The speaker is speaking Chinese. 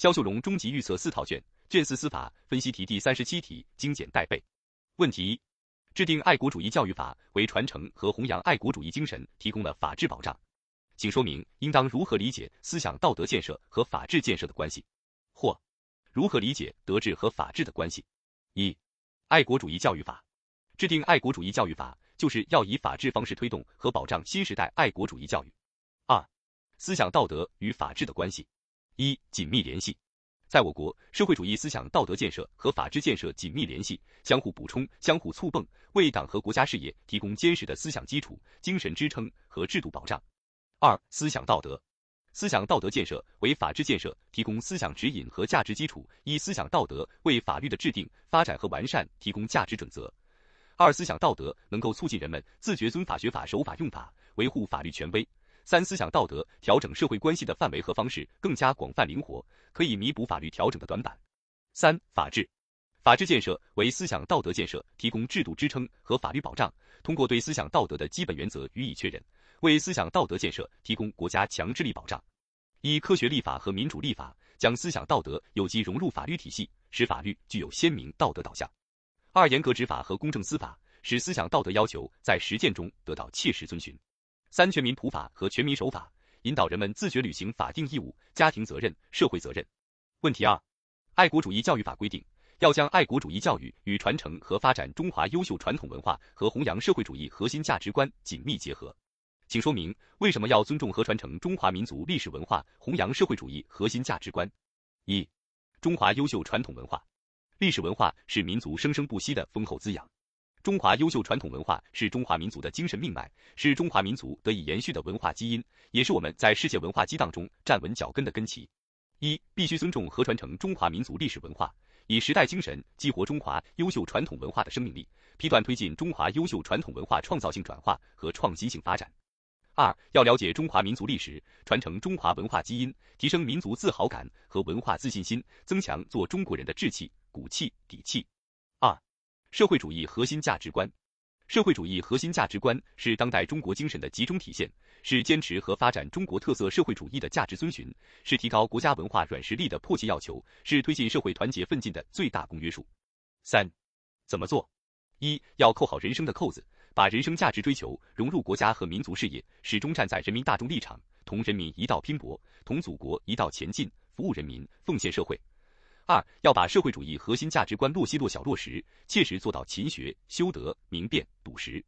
肖秀荣终极预测四套卷，卷四司法分析题第三十七题，精简带背。问题一：制定爱国主义教育法为传承和弘扬爱国主义精神提供了法治保障，请说明应当如何理解思想道德建设和法治建设的关系，或如何理解德治和法治的关系。一、爱国主义教育法制定爱国主义教育法，就是要以法治方式推动和保障新时代爱国主义教育。二、思想道德与法治的关系。一、紧密联系。在我国，社会主义思想道德建设和法治建设紧密联系，相互补充、相互促蹦，为党和国家事业提供坚实的思想基础、精神支撑和制度保障。二、思想道德。思想道德建设为法治建设提供思想指引和价值基础，一、思想道德为法律的制定、发展和完善提供价值准则。二、思想道德能够促进人们自觉遵法、学法、守法、用法，维护法律权威。三、思想道德调整社会关系的范围和方式更加广泛灵活，可以弥补法律调整的短板。三、法治，法治建设为思想道德建设提供制度支撑和法律保障，通过对思想道德的基本原则予以确认，为思想道德建设提供国家强制力保障。一、科学立法和民主立法，将思想道德有机融入法律体系，使法律具有鲜明道德导向。二、严格执法和公正司法，使思想道德要求在实践中得到切实遵循。三全民普法和全民守法，引导人们自觉履行法定义务、家庭责任、社会责任。问题二：爱国主义教育法规定，要将爱国主义教育与传承和发展中华优秀传统文化和弘扬社会主义核心价值观紧密结合。请说明为什么要尊重和传承中华民族历史文化，弘扬社会主义核心价值观？一、中华优秀传统文化、历史文化是民族生生不息的丰厚滋养。中华优秀传统文化是中华民族的精神命脉，是中华民族得以延续的文化基因，也是我们在世界文化激荡中站稳脚跟的根基。一、必须尊重和传承中华民族历史文化，以时代精神激活中华优秀传统文化的生命力，批断推进中华优秀传统文化创造性转化和创新性发展。二、要了解中华民族历史，传承中华文化基因，提升民族自豪感和文化自信心，增强做中国人的志气、骨气、底气。二。社会主义核心价值观，社会主义核心价值观是当代中国精神的集中体现，是坚持和发展中国特色社会主义的价值遵循，是提高国家文化软实力的迫切要求，是推进社会团结奋进的最大公约数。三，怎么做？一要扣好人生的扣子，把人生价值追求融入国家和民族事业，始终站在人民大众立场，同人民一道拼搏，同祖国一道前进，服务人民，奉献社会。二要把社会主义核心价值观落细落小落实，切实做到勤学、修德、明辨、笃实。